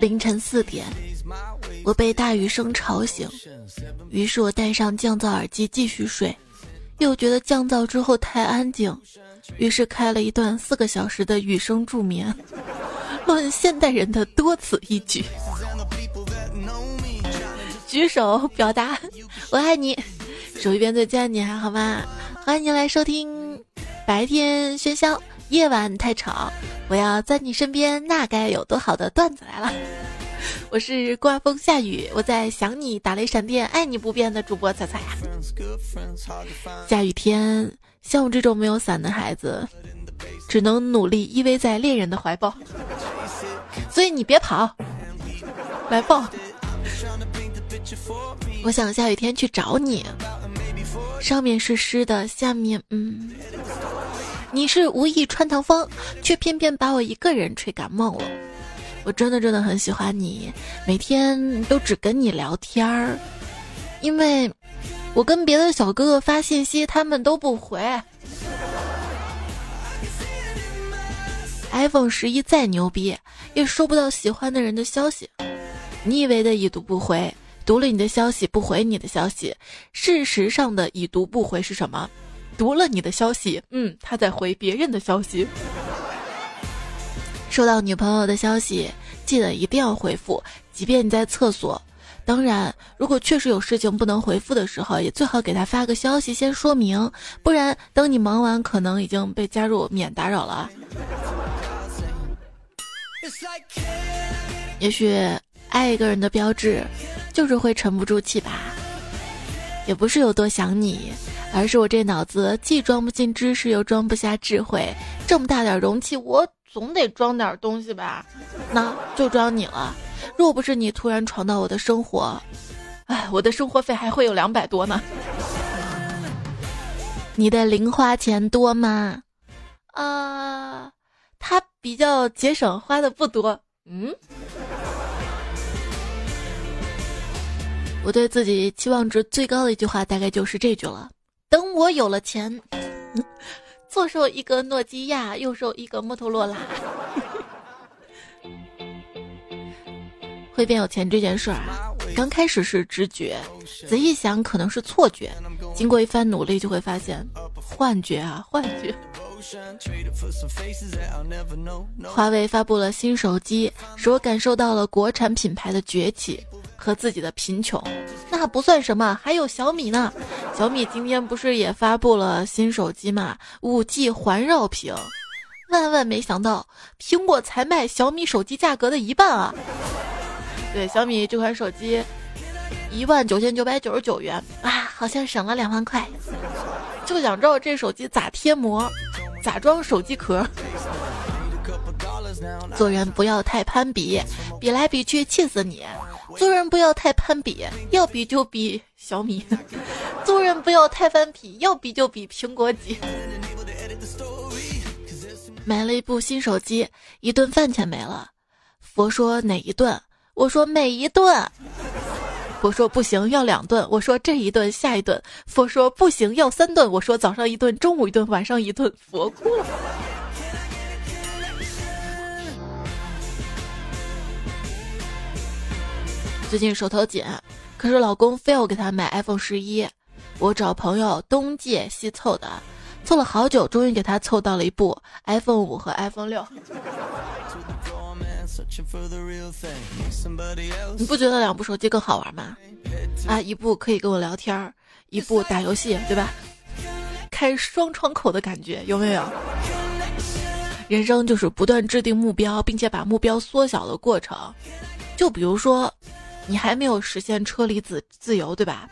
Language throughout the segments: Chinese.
凌晨四点，我被大雨声吵醒，于是我戴上降噪耳机继续睡，又觉得降噪之后太安静，于是开了一段四个小时的雨声助眠。论现代人的多此一举，举手表达我爱你，手一边再见你还好吗？欢迎您来收听，白天喧嚣，夜晚太吵，我要在你身边，那该有多好的段子来了。我是刮风下雨，我在想你，打雷闪电，爱你不变的主播彩彩。下雨天，像我这种没有伞的孩子，只能努力依偎在恋人的怀抱。所以你别跑，来抱。我想下雨天去找你，上面是湿的，下面嗯。你是无意穿堂风，却偏偏把我一个人吹感冒了。我真的真的很喜欢你，每天都只跟你聊天儿，因为我跟别的小哥哥发信息，他们都不回。iPhone 十一再牛逼，也收不到喜欢的人的消息。你以为的已读不回，读了你的消息不回你的消息，事实上的已读不回是什么？读了你的消息，嗯，他在回别人的消息。收到女朋友的消息，记得一定要回复，即便你在厕所。当然，如果确实有事情不能回复的时候，也最好给他发个消息先说明，不然等你忙完，可能已经被加入免打扰了。也许爱一个人的标志，就是会沉不住气吧。也不是有多想你，而是我这脑子既装不进知识，又装不下智慧。这么大点容器，我总得装点东西吧？那就装你了。若不是你突然闯到我的生活，哎，我的生活费还会有两百多呢。你的零花钱多吗？啊。他比较节省，花的不多。嗯，我对自己期望值最高的一句话大概就是这句了：等我有了钱，左手一个诺基亚，右手一个摩托罗拉。会变有钱这件事儿啊，刚开始是直觉，仔细想可能是错觉，经过一番努力就会发现，幻觉啊，幻觉。华为发布了新手机，使我感受到了国产品牌的崛起和自己的贫穷。那不算什么，还有小米呢。小米今天不是也发布了新手机嘛？五 G 环绕屏。万万没想到，苹果才卖小米手机价格的一半啊！对，小米这款手机一万九千九百九十九元啊，好像省了两万块。就想知道这手机咋贴膜。咋装手机壳？做人不要太攀比，比来比去气死你。做人不要太攀比，要比就比小米。做人不要太翻皮，要比就比苹果几。买了一部新手机，一顿饭钱没了。佛说哪一顿？我说每一顿。佛说不行，要两顿。我说这一顿，下一顿。佛说不行，要三顿。我说早上一顿，中午一顿，晚上一顿。佛哭了。最近手头紧，可是老公非要给他买 iPhone 十一。我找朋友东借西凑的，凑了好久，终于给他凑到了一部 iPhone 五和 iPhone 六。你不觉得两部手机更好玩吗？啊，一部可以跟我聊天，一部打游戏，对吧？开双窗口的感觉有没有？人生就是不断制定目标，并且把目标缩小的过程。就比如说，你还没有实现车厘子自由，对吧？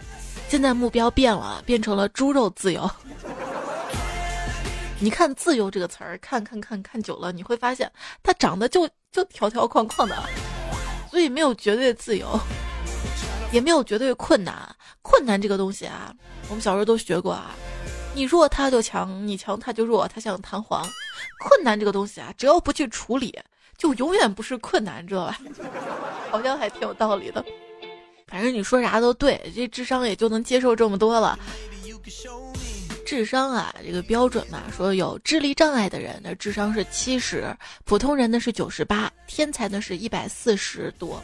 现在目标变了，变成了猪肉自由。你看“自由”这个词儿，看看看看久了，你会发现它长得就就条条框框的，所以没有绝对自由，也没有绝对困难。困难这个东西啊，我们小时候都学过啊，你弱他就强，你强他就弱，他像弹簧。困难这个东西啊，只要不去处理，就永远不是困难，知道吧？好像还挺有道理的。反正你说啥都对，这智商也就能接受这么多了。智商啊，这个标准嘛，说有智力障碍的人的智商是七十，普通人呢是九十八，天才呢是一百四十多。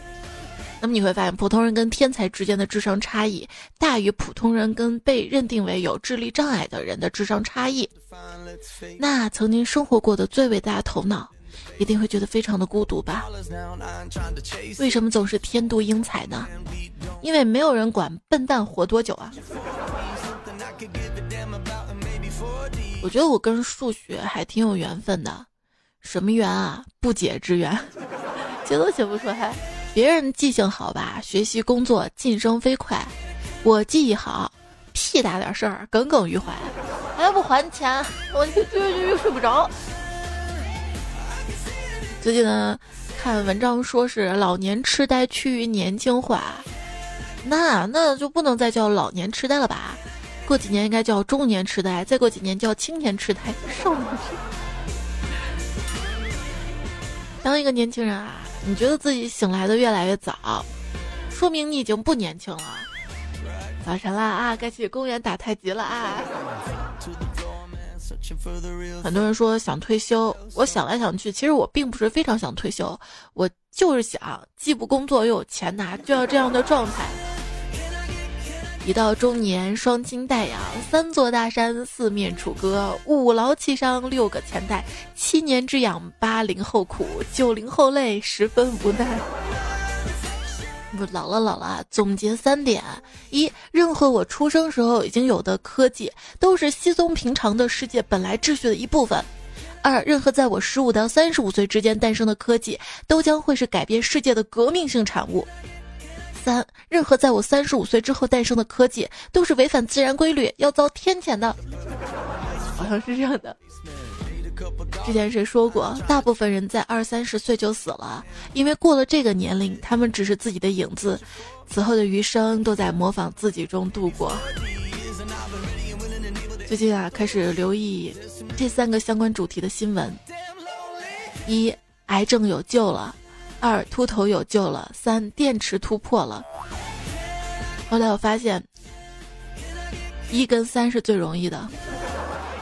那么你会发现，普通人跟天才之间的智商差异大于普通人跟被认定为有智力障碍的人的智商差异。那曾经生活过的最伟大的头脑，一定会觉得非常的孤独吧？为什么总是天妒英才呢？因为没有人管笨蛋活多久啊！我觉得我跟数学还挺有缘分的，什么缘啊？不解之缘，写都写不出来。别人记性好吧，学习工作晋升飞快；我记忆好，屁大点事儿耿耿于怀，还不还钱，我就就就睡不着。最近呢，看文章说是老年痴呆趋于年轻化，那那就不能再叫老年痴呆了吧？过几年应该叫中年痴呆，再过几年叫青年痴呆，少年痴。当一个年轻人啊。你觉得自己醒来的越来越早，说明你已经不年轻了。早晨啦啊，该去公园打太极了啊！很多人说想退休，我想来想去，其实我并不是非常想退休，我就是想既不工作又有钱拿，就要这样的状态。一到中年，双亲带养，三座大山，四面楚歌，五劳七伤，六个钱袋，七年之痒，八零后苦，九零后累，十分无奈。不，老了老了，总结三点：一，任何我出生时候已经有的科技，都是稀松平常的世界本来秩序的一部分；二，任何在我十五到三十五岁之间诞生的科技，都将会是改变世界的革命性产物。三，任何在我三十五岁之后诞生的科技，都是违反自然规律，要遭天谴的。好像是这样的。之前谁说过，大部分人在二三十岁就死了，因为过了这个年龄，他们只是自己的影子，此后的余生都在模仿自己中度过。最近啊，开始留意这三个相关主题的新闻：一，癌症有救了。二秃头有救了，三电池突破了。后来我发现，一跟三是最容易的。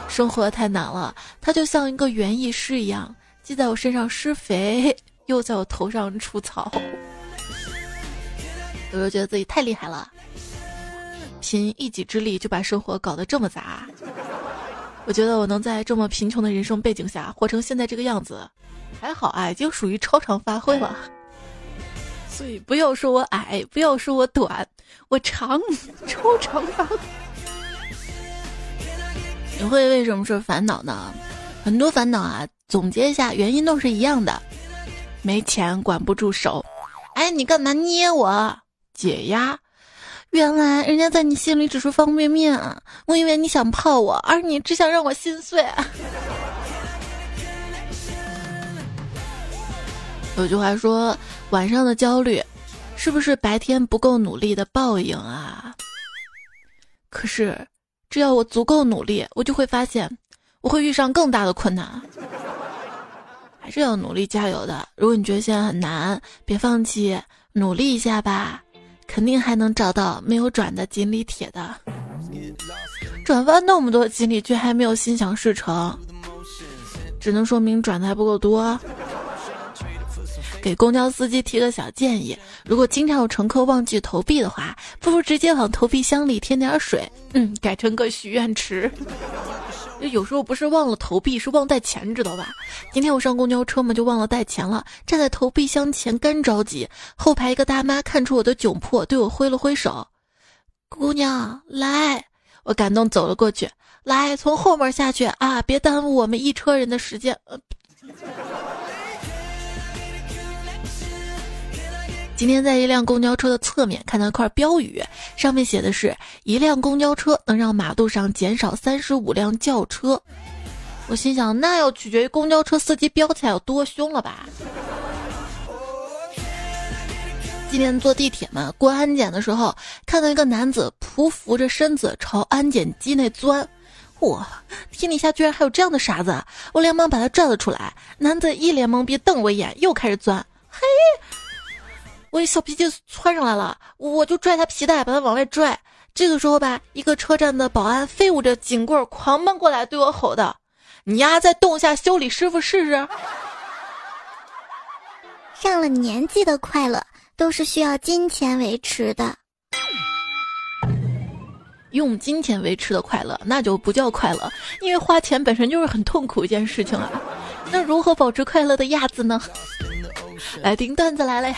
生活太难了，它就像一个园艺师一样，既在我身上施肥，又在我头上除草。有时候觉得自己太厉害了，凭一己之力就把生活搞得这么杂。我觉得我能在这么贫穷的人生背景下活成现在这个样子。还好啊，已经属于超常发挥了。所以不要说我矮，不要说我短，我长，超长发挥。你会为什么是烦恼呢？很多烦恼啊，总结一下原因都是一样的：没钱，管不住手。哎，你干嘛捏我？解压。原来人家在你心里只是方便面，我以为你想泡我，而你只想让我心碎。有句话说：“晚上的焦虑，是不是白天不够努力的报应啊？”可是，只要我足够努力，我就会发现，我会遇上更大的困难。还是要努力加油的。如果你觉得现在很难，别放弃，努力一下吧，肯定还能找到没有转的锦鲤铁的。转发那么多锦鲤，却还没有心想事成，只能说明转的还不够多。给公交司机提个小建议：如果经常有乘客忘记投币的话，不如直接往投币箱里添点水，嗯，改成个许愿池。有时候不是忘了投币，是忘带钱，知道吧？今天我上公交车嘛，就忘了带钱了，站在投币箱前干着急。后排一个大妈看出我的窘迫，对我挥了挥手：“姑娘，来。”我感动走了过去，来，从后门下去啊，别耽误我们一车人的时间。今天在一辆公交车的侧面看到一块标语，上面写的是一辆公交车能让马路上减少三十五辆轿车。我心想，那要取决于公交车司机飙起来有多凶了吧？今天坐地铁嘛，过安检的时候，看到一个男子匍匐着身子朝安检机内钻，哇，天底下居然还有这样的傻子！我连忙把他拽了出来，男子一脸懵逼，瞪我一眼，又开始钻，嘿。我一小脾气窜上来了，我就拽他皮带，把他往外拽。这个时候吧，一个车站的保安飞舞着警棍狂奔过来，对我吼道：“你丫再动一下修理师傅试试！” 上了年纪的快乐都是需要金钱维持的。用金钱维持的快乐，那就不叫快乐，因为花钱本身就是很痛苦一件事情啊。那如何保持快乐的亚子呢？来听段子来了呀！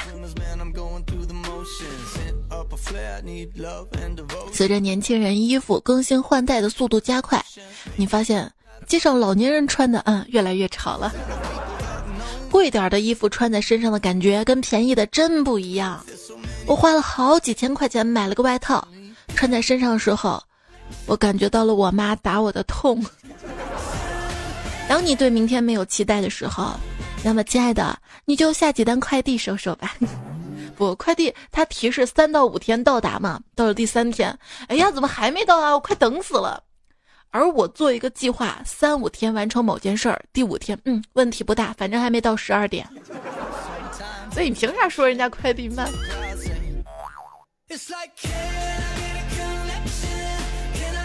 随着年轻人衣服更新换代的速度加快，你发现街上老年人穿的嗯越来越潮了。贵点的衣服穿在身上的感觉跟便宜的真不一样。我花了好几千块钱买了个外套。穿在身上的时候，我感觉到了我妈打我的痛。当你对明天没有期待的时候，那么亲爱的，你就下几单快递收收吧。不，快递它提示三到五天到达嘛，到了第三天，哎呀，怎么还没到啊？我快等死了。而我做一个计划，三五天完成某件事儿，第五天，嗯，问题不大，反正还没到十二点。所以你凭啥说人家快递慢？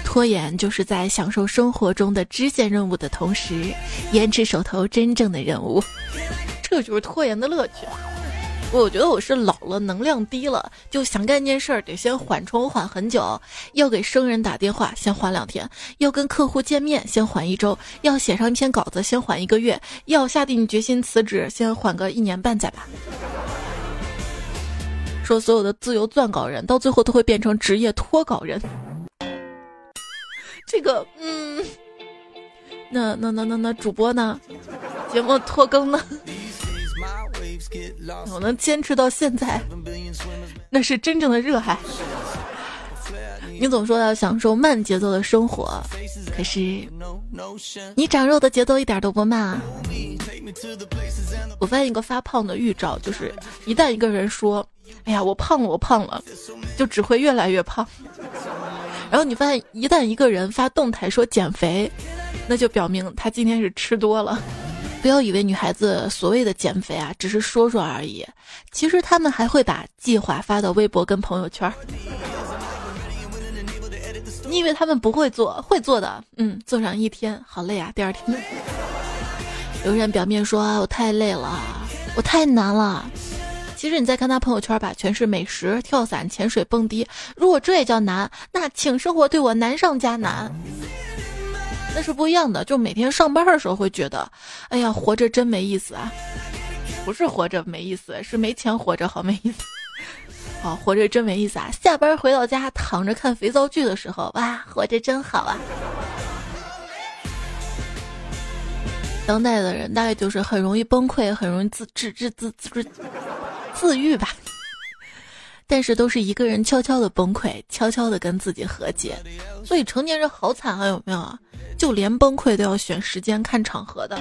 拖延就是在享受生活中的支线任务的同时，延迟手头真正的任务，这就是拖延的乐趣。我觉得我是老了，能量低了，就想干件事儿得先缓冲缓很久。要给生人打电话，先缓两天；要跟客户见面，先缓一周；要写上一篇稿子，先缓一个月；要下定决心辞职，先缓个一年半载吧。说所有的自由撰稿人，到最后都会变成职业脱稿人。这个，嗯，那那那那那主播呢？节目拖更呢？我能坚持到现在，那是真正的热爱。你总说要享受慢节奏的生活，可是你长肉的节奏一点都不慢啊！我发现一个发胖的预兆，就是一旦一个人说：“哎呀，我胖了，我胖了”，就只会越来越胖。然后你发现，一旦一个人发动态说减肥，那就表明他今天是吃多了。不要以为女孩子所谓的减肥啊，只是说说而已，其实她们还会把计划发到微博跟朋友圈。你以为他们不会做，会做的。嗯，做上一天好累啊，第二天。有人表面说我太累了，我太难了。其实你再看他朋友圈吧，全是美食、跳伞、潜水、蹦迪。如果这也叫难，那请生活对我难上加难。那是不一样的。就每天上班的时候会觉得，哎呀，活着真没意思啊！不是活着没意思，是没钱活着好没意思。好，活着真没意思啊！下班回到家躺着看肥皂剧的时候，哇，活着真好啊！当代的人大概就是很容易崩溃，很容易自自自自自。自愈吧，但是都是一个人悄悄的崩溃，悄悄的跟自己和解。所以成年人好惨啊，有没有啊？就连崩溃都要选时间看场合的。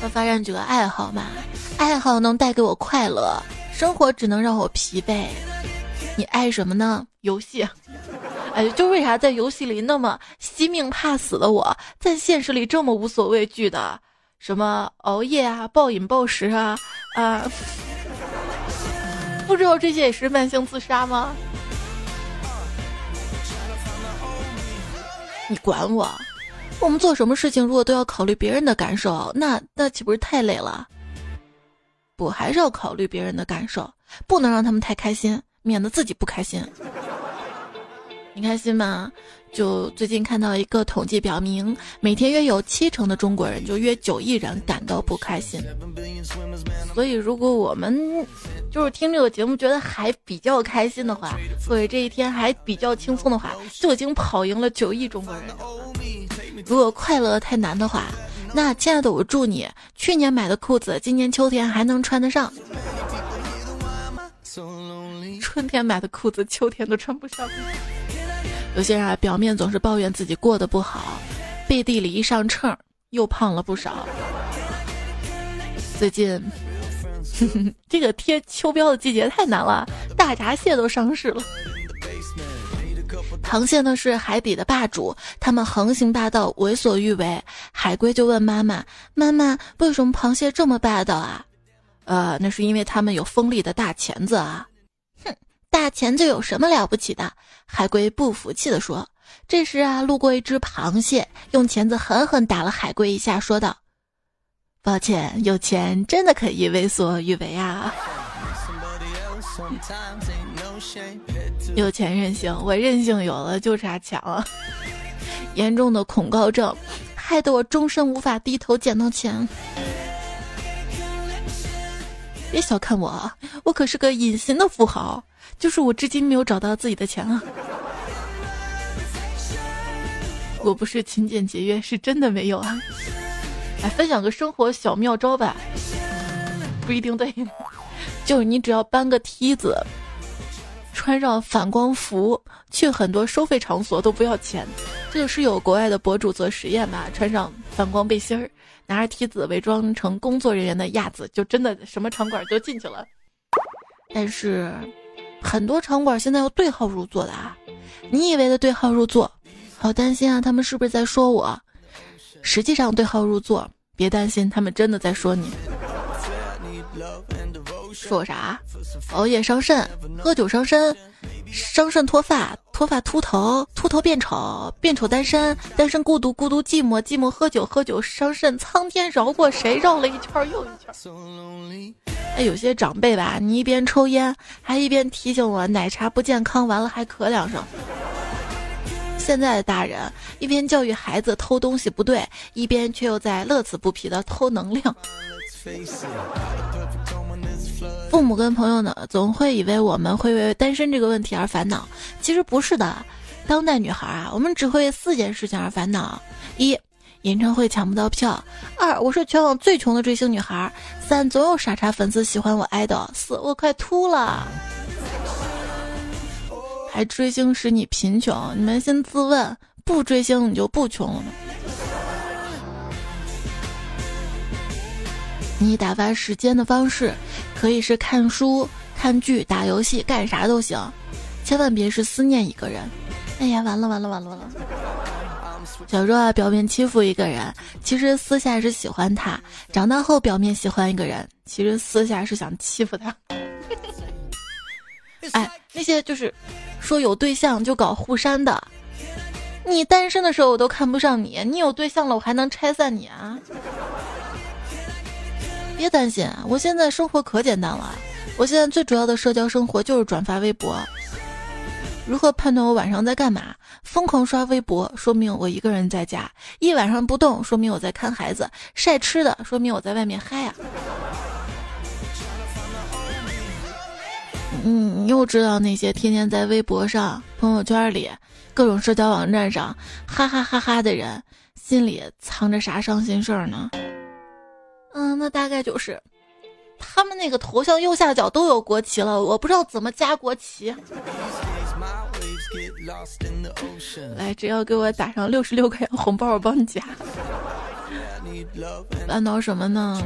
要发展几个爱好嘛？爱好能带给我快乐，生活只能让我疲惫。你爱什么呢？游戏。哎，就为啥在游戏里那么惜命怕死的我，在现实里这么无所畏惧的？什么熬夜啊，暴饮暴食啊，啊，不知道这些也是慢性自杀吗？你管我？我们做什么事情如果都要考虑别人的感受，那那岂不是太累了？不，还是要考虑别人的感受，不能让他们太开心，免得自己不开心。你开心吗？就最近看到一个统计表明，每天约有七成的中国人，就约九亿人感到不开心。所以，如果我们就是听这个节目觉得还比较开心的话，所以这一天还比较轻松的话，就已经跑赢了九亿中国人。如果快乐太难的话，那亲爱的，我祝你去年买的裤子，今年秋天还能穿得上；春天买的裤子，秋天都穿不上。有些人啊，表面总是抱怨自己过得不好，背地里一上秤又胖了不少。最近 这个贴秋膘的季节太难了，大闸蟹都上市了。螃蟹呢是海底的霸主，它们横行霸道，为所欲为。海龟就问妈妈：“妈妈，为什么螃蟹这么霸道啊？”呃，那是因为它们有锋利的大钳子啊。大钳子有什么了不起的？海龟不服气地说。这时啊，路过一只螃蟹，用钳子狠狠打了海龟一下，说道：“抱歉，有钱真的可以为所欲为啊！有钱任性，我任性有了就差钱了。严重的恐高症，害得我终身无法低头捡到钱。别小看我，我可是个隐形的富豪，就是我至今没有找到自己的钱啊。”我不是勤俭节约，是真的没有啊！来分享个生活小妙招吧，不一定对，就是你只要搬个梯子，穿上反光服，去很多收费场所都不要钱。这个是有国外的博主做实验吧，穿上反光背心儿，拿着梯子伪装成工作人员的样子，就真的什么场馆都进去了。但是很多场馆现在要对号入座的啊，你以为的对号入座？好担心啊！他们是不是在说我？实际上对号入座，别担心，他们真的在说你。说啥？熬夜伤肾，喝酒伤身，伤肾脱发，脱发秃头，秃头变丑，变丑单身，单身孤独，孤独寂寞，寂寞喝酒，喝酒伤肾。苍天饶过谁？绕了一圈又一圈。哎，有些长辈吧，你一边抽烟，还一边提醒我奶茶不健康，完了还咳两声。现在的大人一边教育孩子偷东西不对，一边却又在乐此不疲的偷能量。父母跟朋友呢，总会以为我们会为单身这个问题而烦恼，其实不是的。当代女孩啊，我们只会为四件事情而烦恼：一，演唱会抢不到票；二，我是全网最穷的追星女孩；三，总有傻叉粉丝喜欢我 idol；；四，我快秃了。还追星使你贫穷？你们先自问，不追星你就不穷了吗？你打发时间的方式可以是看书、看剧、打游戏，干啥都行，千万别是思念一个人。哎呀，完了完了完了完了！小时候啊，表面欺负一个人，其实私下是喜欢他；长大后表面喜欢一个人，其实私下是想欺负他。哎，那些就是说有对象就搞互删的，你单身的时候我都看不上你，你有对象了我还能拆散你啊？别担心，我现在生活可简单了，我现在最主要的社交生活就是转发微博。如何判断我晚上在干嘛？疯狂刷微博，说明我一个人在家；一晚上不动，说明我在看孩子；晒吃的，说明我在外面嗨呀。嗯，又知道那些天天在微博上、朋友圈里、各种社交网站上哈哈哈哈的人，心里藏着啥伤心事儿呢？嗯，那大概就是，他们那个头像右下角都有国旗了，我不知道怎么加国旗。来，只要给我打上六十六块钱红包，我帮你加。烦恼什么呢？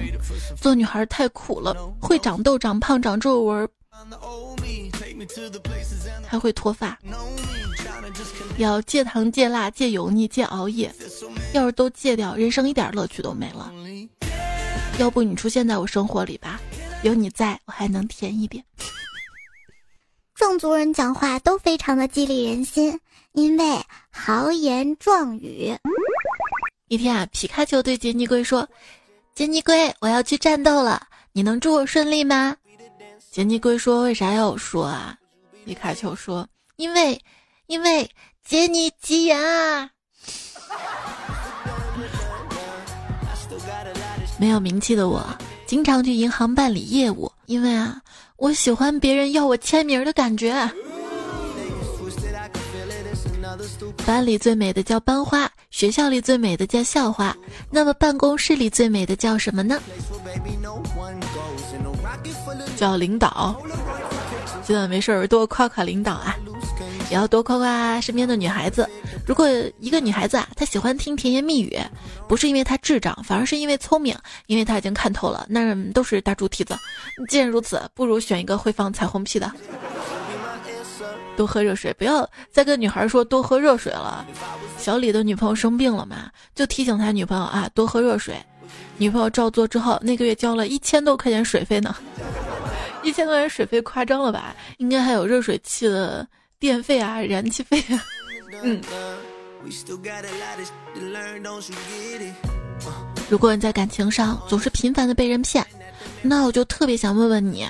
做女孩太苦了，会长痘、长胖、长皱纹。还会脱发，要戒糖、戒辣、戒油腻、戒熬夜。要是都戒掉，人生一点乐趣都没了。要不你出现在我生活里吧，有你在我还能甜一点。壮族人讲话都非常的激励人心，因为豪言壮语。一天啊，皮卡丘对杰尼龟说：“杰尼龟，我要去战斗了，你能祝我顺利吗？”杰尼龟说：“为啥要我说啊？”皮卡丘说：“因为，因为杰尼吉言没有名气的我，经常去银行办理业务，因为啊，我喜欢别人要我签名的感觉。班里最美的叫班花，学校里最美的叫校花，那么办公室里最美的叫什么呢？”叫领导，记得没事儿多夸夸领导啊，也要多夸夸身边的女孩子。如果一个女孩子啊，她喜欢听甜言蜜语，不是因为她智障，反而是因为聪明，因为她已经看透了男人都是大猪蹄子。既然如此，不如选一个会放彩虹屁的。多喝热水，不要再跟女孩说多喝热水了。小李的女朋友生病了嘛，就提醒他女朋友啊，多喝热水。女朋友照做之后，那个月交了一千多块钱水费呢。一千多元水费夸张了吧？应该还有热水器的电费啊、燃气费啊。嗯。如果你在感情上总是频繁的被人骗，那我就特别想问问你，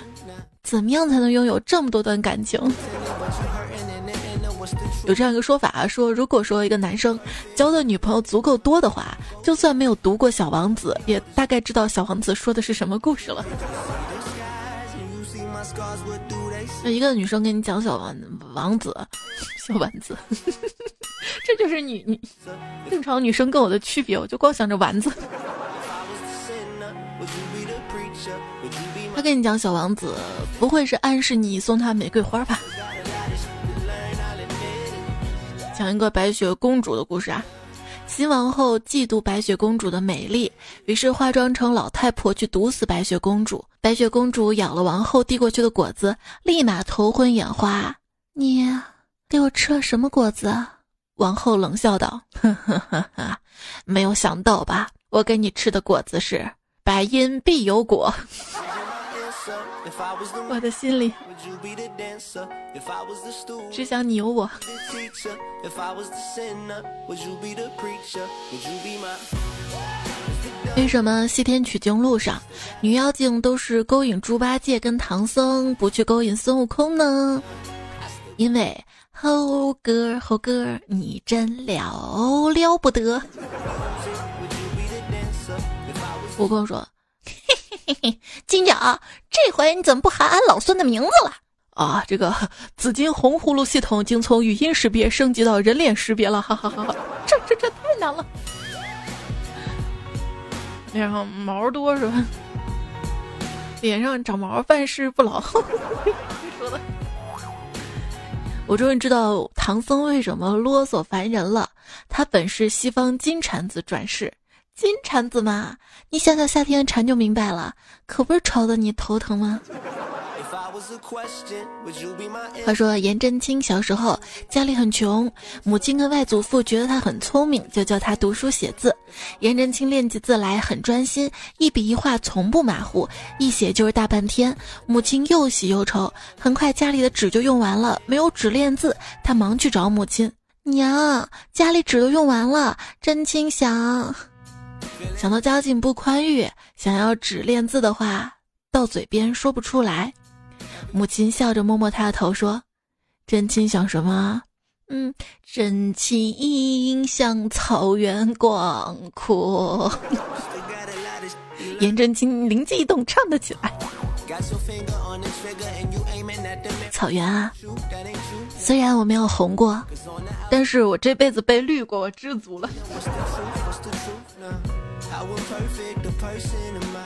怎么样才能拥有这么多段感情？有这样一个说法啊，说如果说一个男生交的女朋友足够多的话，就算没有读过《小王子》，也大概知道《小王子》说的是什么故事了。那一个女生跟你讲《小王王子》，小丸子，这就是你你正常女生跟我的区别，我就光想着丸子。他跟你讲《小王子》，不会是暗示你送他玫瑰花吧？讲一个白雪公主的故事啊。新王后嫉妒白雪公主的美丽，于是化妆成老太婆去毒死白雪公主。白雪公主咬了王后递过去的果子，立马头昏眼花。你给我吃了什么果子？王后冷笑道：“呵呵呵呵，没有想到吧？我给你吃的果子是百因必有果。”我的心里只想你有我。为什么西天取经路上女妖精都是勾引猪八戒跟唐僧，不去勾引孙悟空呢？因为猴哥猴哥，你真了了不得。悟空说。嘿嘿嘿，金角，这回你怎么不喊俺老孙的名字了？啊，这个紫金红葫芦系统已经从语音识别升级到人脸识别了，哈哈哈哈！这这这太难了。脸上毛多是吧？脸上长毛，办事不牢。说的，我终于知道唐僧为什么啰嗦烦人了。他本是西方金蝉子转世。金蝉子嘛，你想想夏天蝉就明白了，可不是吵得你头疼吗？话说颜真卿小时候家里很穷，母亲跟外祖父觉得他很聪明，就教他读书写字。颜真卿练起字来很专心，一笔一画从不马虎，一写就是大半天。母亲又喜又愁，很快家里的纸就用完了，没有纸练字，他忙去找母亲娘，家里纸都用完了。真卿想。想到家境不宽裕，想要纸练字的话，到嘴边说不出来。母亲笑着摸摸他的头说：“真卿想什么？嗯，真卿想草原广阔。”颜真卿灵机一动，唱了起来：“草原啊，虽然我没有红过，但是我这辈子被绿过，我知足了。”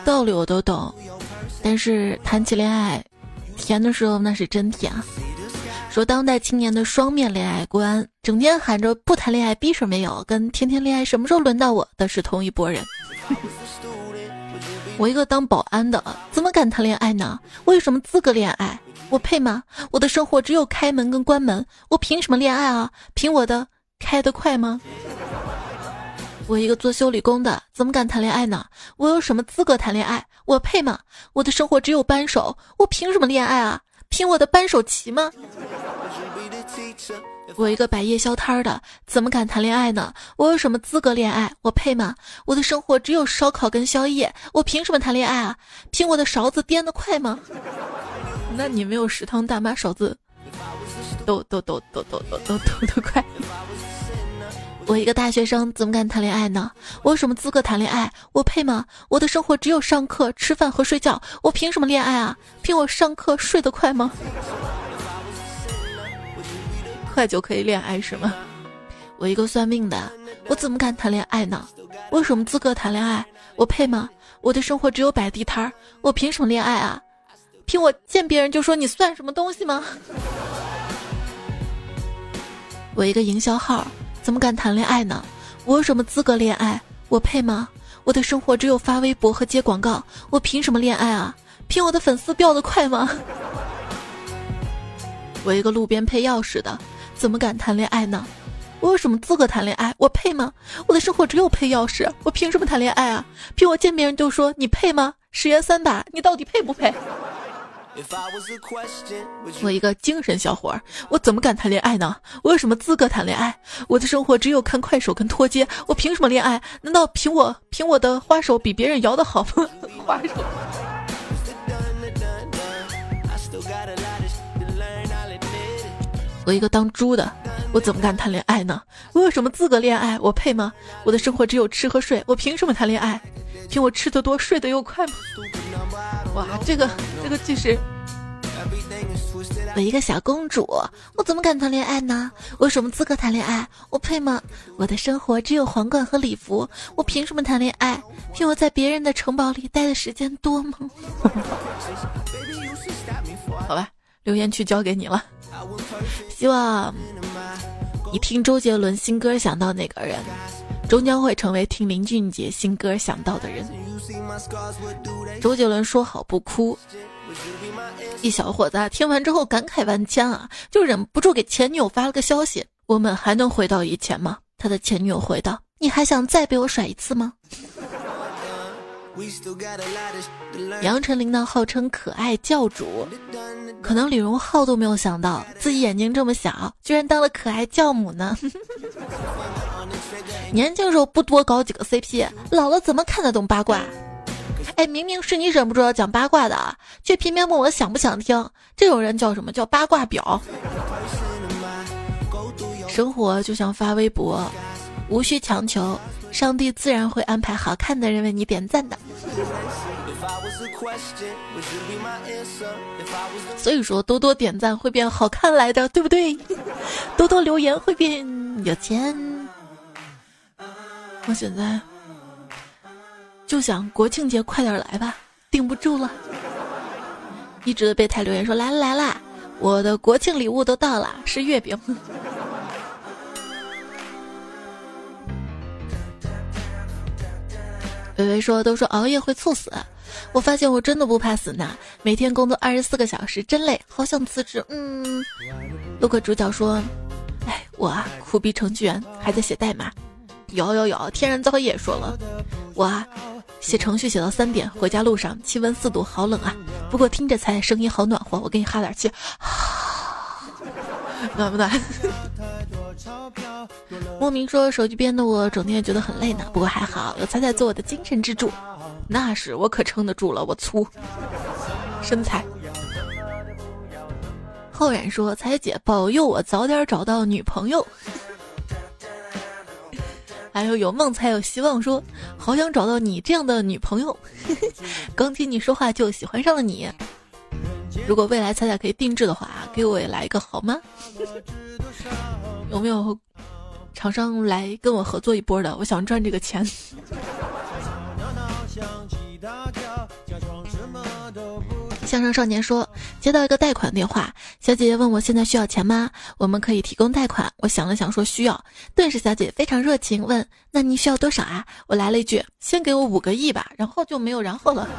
道理我都懂，但是谈起恋爱，甜的时候那是真甜啊！说当代青年的双面恋爱观，整天喊着不谈恋爱逼事没有，跟天天恋爱什么时候轮到我的是同一拨人。我一个当保安的，怎么敢谈恋爱呢？我有什么资格恋爱？我配吗？我的生活只有开门跟关门，我凭什么恋爱啊？凭我的开得快吗？我一个做修理工的，怎么敢谈恋爱呢？我有什么资格谈恋爱？我配吗？我的生活只有扳手，我凭什么恋爱啊？凭我的扳手齐吗？我一个摆夜宵摊的，怎么敢谈恋爱呢？我有什么资格恋爱？我配吗？我的生活只有烧烤跟宵夜，我凭什么谈恋爱啊？凭我的勺子颠得快吗？那你没有食堂大妈勺子，抖抖抖抖抖抖抖抖得快。我一个大学生怎么敢谈恋爱呢？我有什么资格谈恋爱？我配吗？我的生活只有上课、吃饭和睡觉，我凭什么恋爱啊？凭我上课睡得快吗？快就可以恋爱是吗？我一个算命的，我怎么敢谈恋爱呢？我有什么资格谈恋爱？我配吗？我的生活只有摆地摊儿，我凭什么恋爱啊？凭我见别人就说你算什么东西吗？我一个营销号。怎么敢谈恋爱呢？我有什么资格恋爱？我配吗？我的生活只有发微博和接广告，我凭什么恋爱啊？凭我的粉丝掉得快吗？我一个路边配钥匙的，怎么敢谈恋爱呢？我有什么资格谈恋爱？我配吗？我的生活只有配钥匙，我凭什么谈恋爱啊？凭我见别人就说你配吗？十元三把，你到底配不配？我一个精神小伙儿，我怎么敢谈恋爱呢？我有什么资格谈恋爱？我的生活只有看快手跟脱街，我凭什么恋爱？难道凭我凭我的花手比别人摇的好吗？花手。我一个当猪的，我怎么敢谈恋爱呢？我有什么资格恋爱？我配吗？我的生活只有吃和睡，我凭什么谈恋爱？凭我吃的多，睡得又快吗？哇，这个这个就是，我一个小公主，我怎么敢谈恋爱呢？我有什么资格谈恋爱？我配吗？我的生活只有皇冠和礼服，我凭什么谈恋爱？凭我在别人的城堡里待的时间多吗？好吧，留言区交给你了。希望你听周杰伦新歌想到哪个人，终将会成为听林俊杰新歌想到的人。周杰伦说好不哭，一小伙子听完之后感慨万千啊，就忍不住给前女友发了个消息：“我们还能回到以前吗？”他的前女友回道：“你还想再被我甩一次吗？”杨丞琳呢，号称可爱教主，可能李荣浩都没有想到自己眼睛这么小，居然当了可爱教母呢。年轻时候不多搞几个 CP，老了怎么看得懂八卦？哎，明明是你忍不住要讲八卦的，却偏偏问我想不想听，这种人叫什么叫八卦婊？生活就像发微博，无需强求。上帝自然会安排好看的人为你点赞的。所以说，多多点赞会变好看来的，对不对？多多留言会变有钱。我现在就想国庆节快点来吧，顶不住了。一直的备胎留言说来了来了，我的国庆礼物都到了，是月饼。微微说：“都说熬夜会猝死，我发现我真的不怕死呢。每天工作二十四个小时，真累，好想辞职。”嗯，路过主角说：“哎，我啊，苦逼程序员还在写代码。”有有有，天然造业说了：“我啊，写程序写到三点，回家路上气温四度，好冷啊。不过听着才声音好暖和，我给你哈点气，暖不暖？”莫名说手机边的我整天觉得很累呢，不过还好有彩彩做我的精神支柱，那是我可撑得住了，我粗身材。浩然说彩姐保佑我早点找到女朋友。还有有梦才有希望说好想找到你这样的女朋友，刚听你说话就喜欢上了你。如果未来彩彩可以定制的话，给我也来一个好吗？有没有厂商来跟我合作一波的？我想赚这个钱。向上少年说：“接到一个贷款电话，小姐姐问我现在需要钱吗？我们可以提供贷款。”我想了想说：“需要。”顿时小姐非常热情问：“那您需要多少啊？”我来了一句：“先给我五个亿吧。”然后就没有然后了。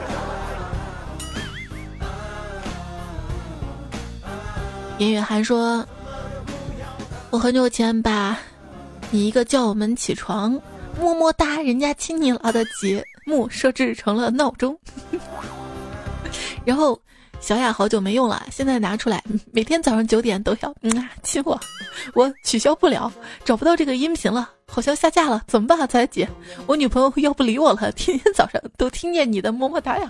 严雨涵说。我很久前把你一个叫我们起床，么么哒，人家亲你了的节目设置成了闹钟，然后小雅好久没用了，现在拿出来，每天早上九点都要嗯啊亲我，我取消不了，找不到这个音频了，好像下架了，怎么办啊，彩姐？我女朋友要不理我了，天天早上都听见你的么么哒呀，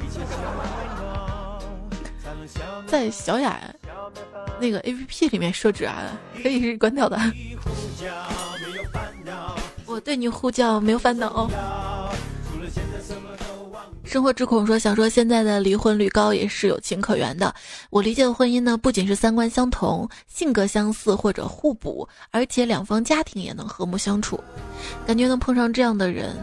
在小雅。那个 A P P 里面设置啊，可以是关掉的。我对你呼叫没有烦恼。生活之恐说，想说现在的离婚率高也是有情可原的。我理解的婚姻呢，不仅是三观相同、性格相似或者互补，而且两方家庭也能和睦相处。感觉能碰上这样的人，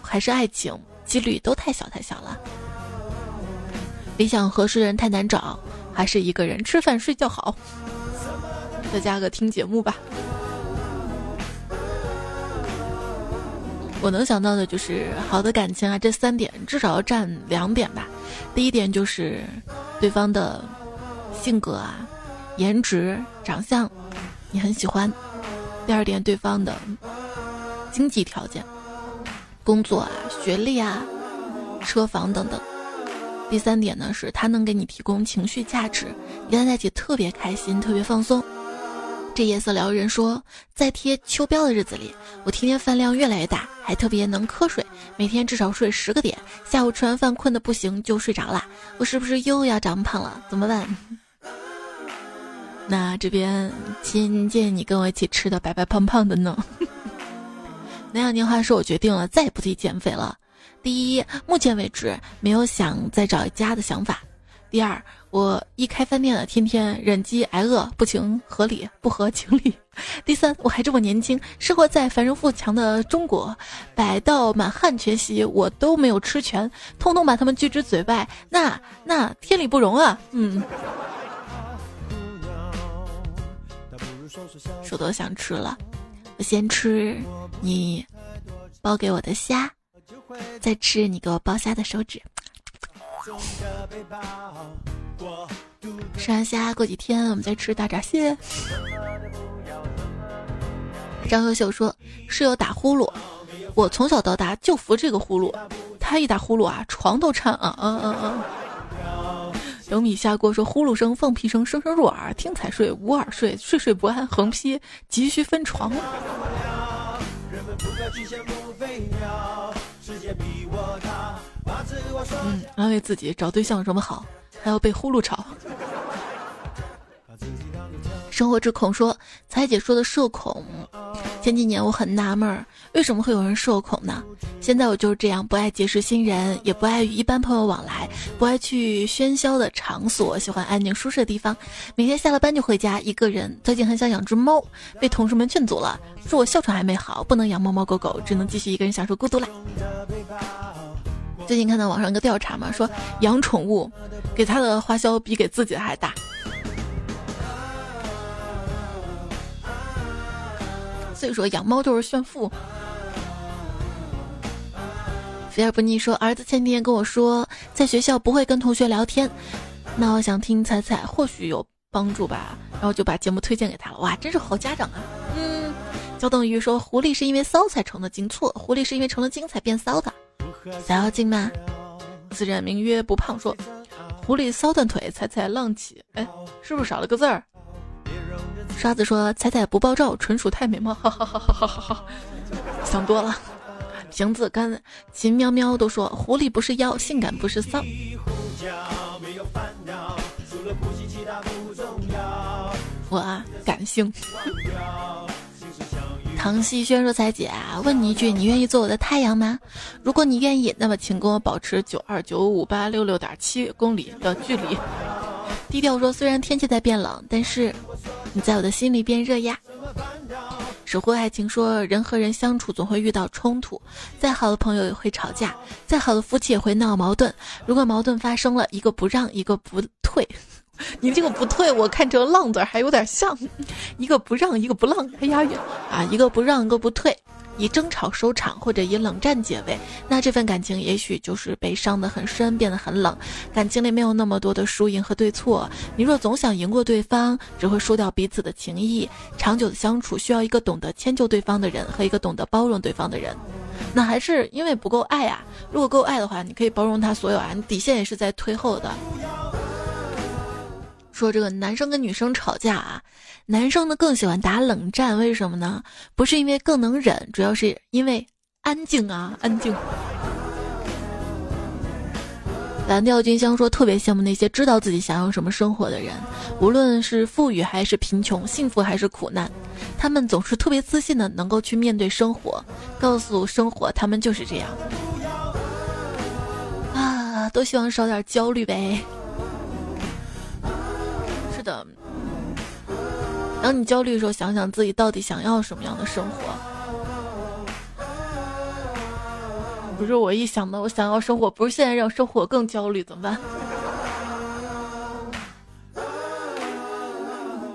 还是爱情几率都太小太小了。理想合适的人太难找。还是一个人吃饭睡觉好，再加个听节目吧。我能想到的就是好的感情啊，这三点至少要占两点吧。第一点就是对方的性格啊、颜值、长相，你很喜欢；第二点，对方的经济条件、工作啊、学历啊、车房等等。第三点呢，是他能给你提供情绪价值，你跟他在一起特别开心，特别放松。这夜色撩人说，在贴秋膘的日子里，我天天饭量越来越大，还特别能瞌睡，每天至少睡十个点。下午吃完饭困得不行就睡着了，我是不是又要长胖了？怎么办？那这边亲建议你跟我一起吃的白白胖胖的呢。南阳年华说，我决定了，再也不提减肥了。第一，目前为止没有想再找一家的想法。第二，我一开饭店了，天天忍饥挨饿，不情合理，不合情理。第三，我还这么年轻，生活在繁荣富强的中国，百道满汉全席我都没有吃全，通通把他们拒之嘴外，那那天理不容啊！嗯，说都想吃了，我先吃你包给我的虾，再吃你给我剥虾的手指。吃完虾，过几天我们再吃大闸蟹。张优秀说：“室友打呼噜，我从小到大就服这个呼噜，他一打呼噜啊，床都颤啊啊啊啊！”有米下锅说：“呼噜声、放屁声，声声入耳，听才睡，无耳睡，睡睡不安，横批急需分床。”嗯，安慰自己找对象有什么好，还要被呼噜吵。生活之恐说，彩姐说的社恐。前几年我很纳闷儿，为什么会有人社恐呢？现在我就是这样，不爱结识新人，也不爱与一般朋友往来，不爱去喧嚣的场所，喜欢安静舒适的地方。每天下了班就回家，一个人。最近很想养只猫，被同事们劝阻了，说我哮喘还没好，不能养猫猫狗狗，只能继续一个人享受孤独啦。最近看到网上一个调查嘛，说养宠物给他的花销比给自己还大。所以说养猫就是炫富。菲尔不腻说，儿子前几天跟我说，在学校不会跟同学聊天，那我想听彩彩，或许有帮助吧。然后就把节目推荐给他了。哇，真是好家长啊！嗯，焦等鱼说，狐狸是因为骚才成的精，错，狐狸是因为成了精才变骚的。想要精吗？自认名曰不胖，说狐狸骚断腿，彩彩浪起。哎，是不是少了个字儿？刷子说彩彩不爆照，纯属太美貌。哈哈哈哈哈哈！想多了。瓶子跟秦喵喵都说狐狸不是妖，性感不是骚。我啊，感性。唐熙轩说：“彩姐啊，问你一句，你愿意做我的太阳吗？如果你愿意，那么请跟我保持九二九五八六六点七公里的距离。”低调说：“虽然天气在变冷，但是你在我的心里变热呀。”守护爱情说：“人和人相处总会遇到冲突，再好的朋友也会吵架，再好的夫妻也会闹矛盾。如果矛盾发生了，一个不让，一个不退。” 你这个不退，我看成浪字还有点像，一个不让，一个不浪，还押韵啊！一个不让，一个不退，以争吵收场，或者以冷战结尾，那这份感情也许就是被伤得很深，变得很冷。感情里没有那么多的输赢和对错，你若总想赢过对方，只会输掉彼此的情谊。长久的相处需要一个懂得迁就对方的人和一个懂得包容对方的人。那还是因为不够爱啊！如果够爱的话，你可以包容他所有啊，你底线也是在退后的。说这个男生跟女生吵架啊，男生呢更喜欢打冷战，为什么呢？不是因为更能忍，主要是因为安静啊，安静。蓝调君香说特别羡慕那些知道自己想要什么生活的人，无论是富裕还是贫穷，幸福还是苦难，他们总是特别自信的能够去面对生活，告诉生活他们就是这样。啊，都希望少点焦虑呗。的，当你焦虑的时候，想想自己到底想要什么样的生活。不是我一想到我想要生活，不是现在让生活更焦虑怎么办？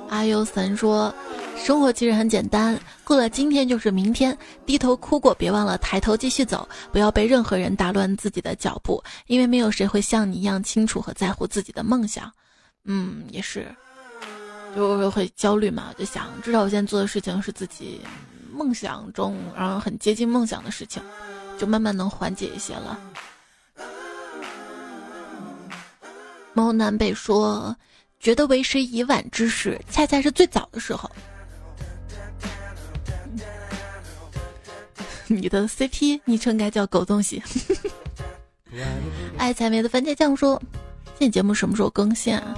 阿优神说，生活其实很简单，过了今天就是明天。低头哭过，别忘了抬头继续走，不要被任何人打乱自己的脚步，因为没有谁会像你一样清楚和在乎自己的梦想。嗯，也是，就是会焦虑嘛，就想至少我现在做的事情是自己梦想中，然后很接近梦想的事情，就慢慢能缓解一些了。猫南北说，觉得为时已晚之时，恰恰是最早的时候。你的 CP 昵称该叫狗东西。爱采梅的番茄酱说，现在节目什么时候更新啊？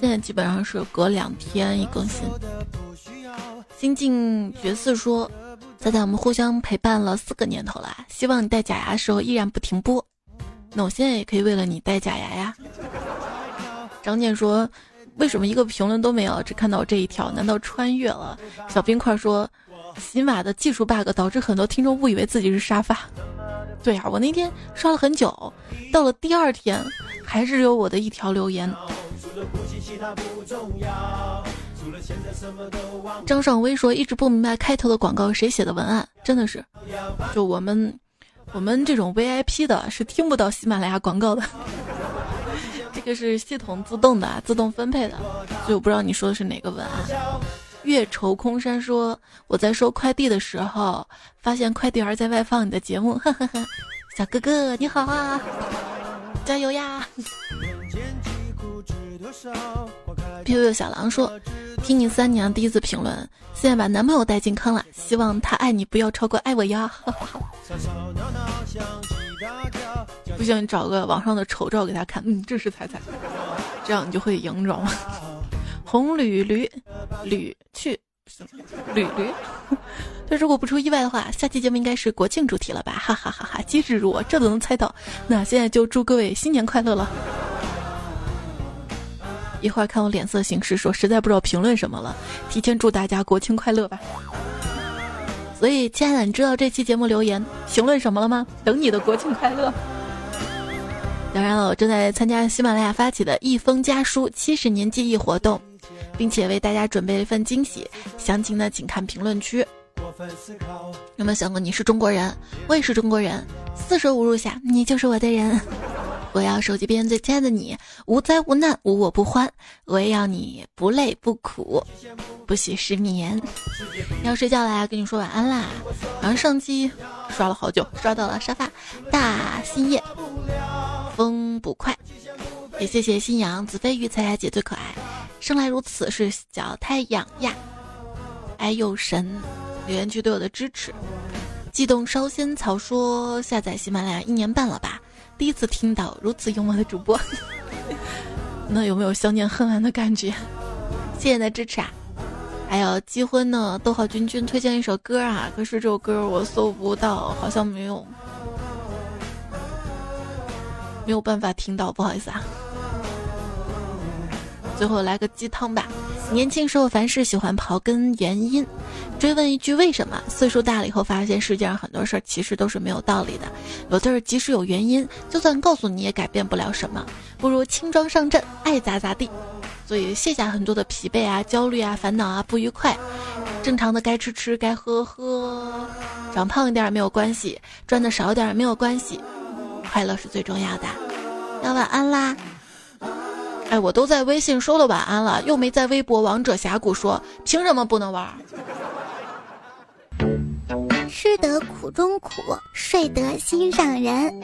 现在基本上是隔两天一更新。新晋角色说，仔仔我们互相陪伴了四个年头了，希望你戴假牙的时候依然不停播。那我现在也可以为了你戴假牙呀。张念说，为什么一个评论都没有，只看到这一条？难道穿越了？小冰块说，喜马的技术 bug 导致很多听众误以为自己是沙发。对呀，我那天刷了很久，到了第二天，还是有我的一条留言。张尚威说：“一直不明白开头的广告谁写的文案，真的是，就我们，我们这种 VIP 的是听不到喜马拉雅广告的。这个是系统自动的，自动分配的，所以我不知道你说的是哪个文案。”月愁空山说：“我在收快递的时候，发现快递员在外放你的节目，呵呵呵，小哥哥你好啊，加油呀！” Biu 小狼说：“听你三年第一次评论，现在把男朋友带进坑了，希望他爱你不要超过爱我呀。不行，你找个网上的丑照给他看，嗯，这是彩彩，这样你就会赢，知道吗？红驴驴驴去驴驴。那 如果不出意外的话，下期节目应该是国庆主题了吧？哈哈哈哈！机智如我，这都能猜到。那现在就祝各位新年快乐了。”一会儿看我脸色行事，说实在不知道评论什么了，提前祝大家国庆快乐吧。所以，亲爱的，你知道这期节目留言评论什么了吗？等你的国庆快乐。当然了，我正在参加喜马拉雅发起的“一封家书七十年记忆”活动，并且为大家准备了一份惊喜，详情呢请看评论区。有没有想过你是中国人，我也是中国人，四舍五入下，你就是我的人。我要手机边最亲爱的你，无灾无难，无我不欢。我也要你不累不苦，不许失眠。要睡觉了，跟你说晚安啦。然后上期刷了好久，刷到了沙发大新叶，风不快。也谢谢新阳子飞鱼彩彩姐最可爱，生来如此是小太阳呀。哎呦神，留言区对我的支持。悸动烧仙草说下载喜马拉雅一年半了吧。第一次听到如此幽默的主播，那有没有相见恨晚的感觉？谢谢你的支持啊！还有结婚呢，逗号君君推荐一首歌啊，可是这首歌我搜不到，好像没有，没有办法听到，不好意思啊。最后来个鸡汤吧。年轻时候凡事喜欢刨根原因，追问一句为什么。岁数大了以后发现世界上很多事儿其实都是没有道理的，有的儿即使有原因，就算告诉你也改变不了什么，不如轻装上阵，爱咋咋地。所以卸下很多的疲惫啊、焦虑啊、烦恼啊、不愉快，正常的该吃吃该喝喝，长胖一点没有关系，赚的少点没有关系，快乐是最重要的。要晚安啦。哎，我都在微信说了晚安了，又没在微博王者峡谷说，凭什么不能玩？吃得苦中苦，睡得心上人。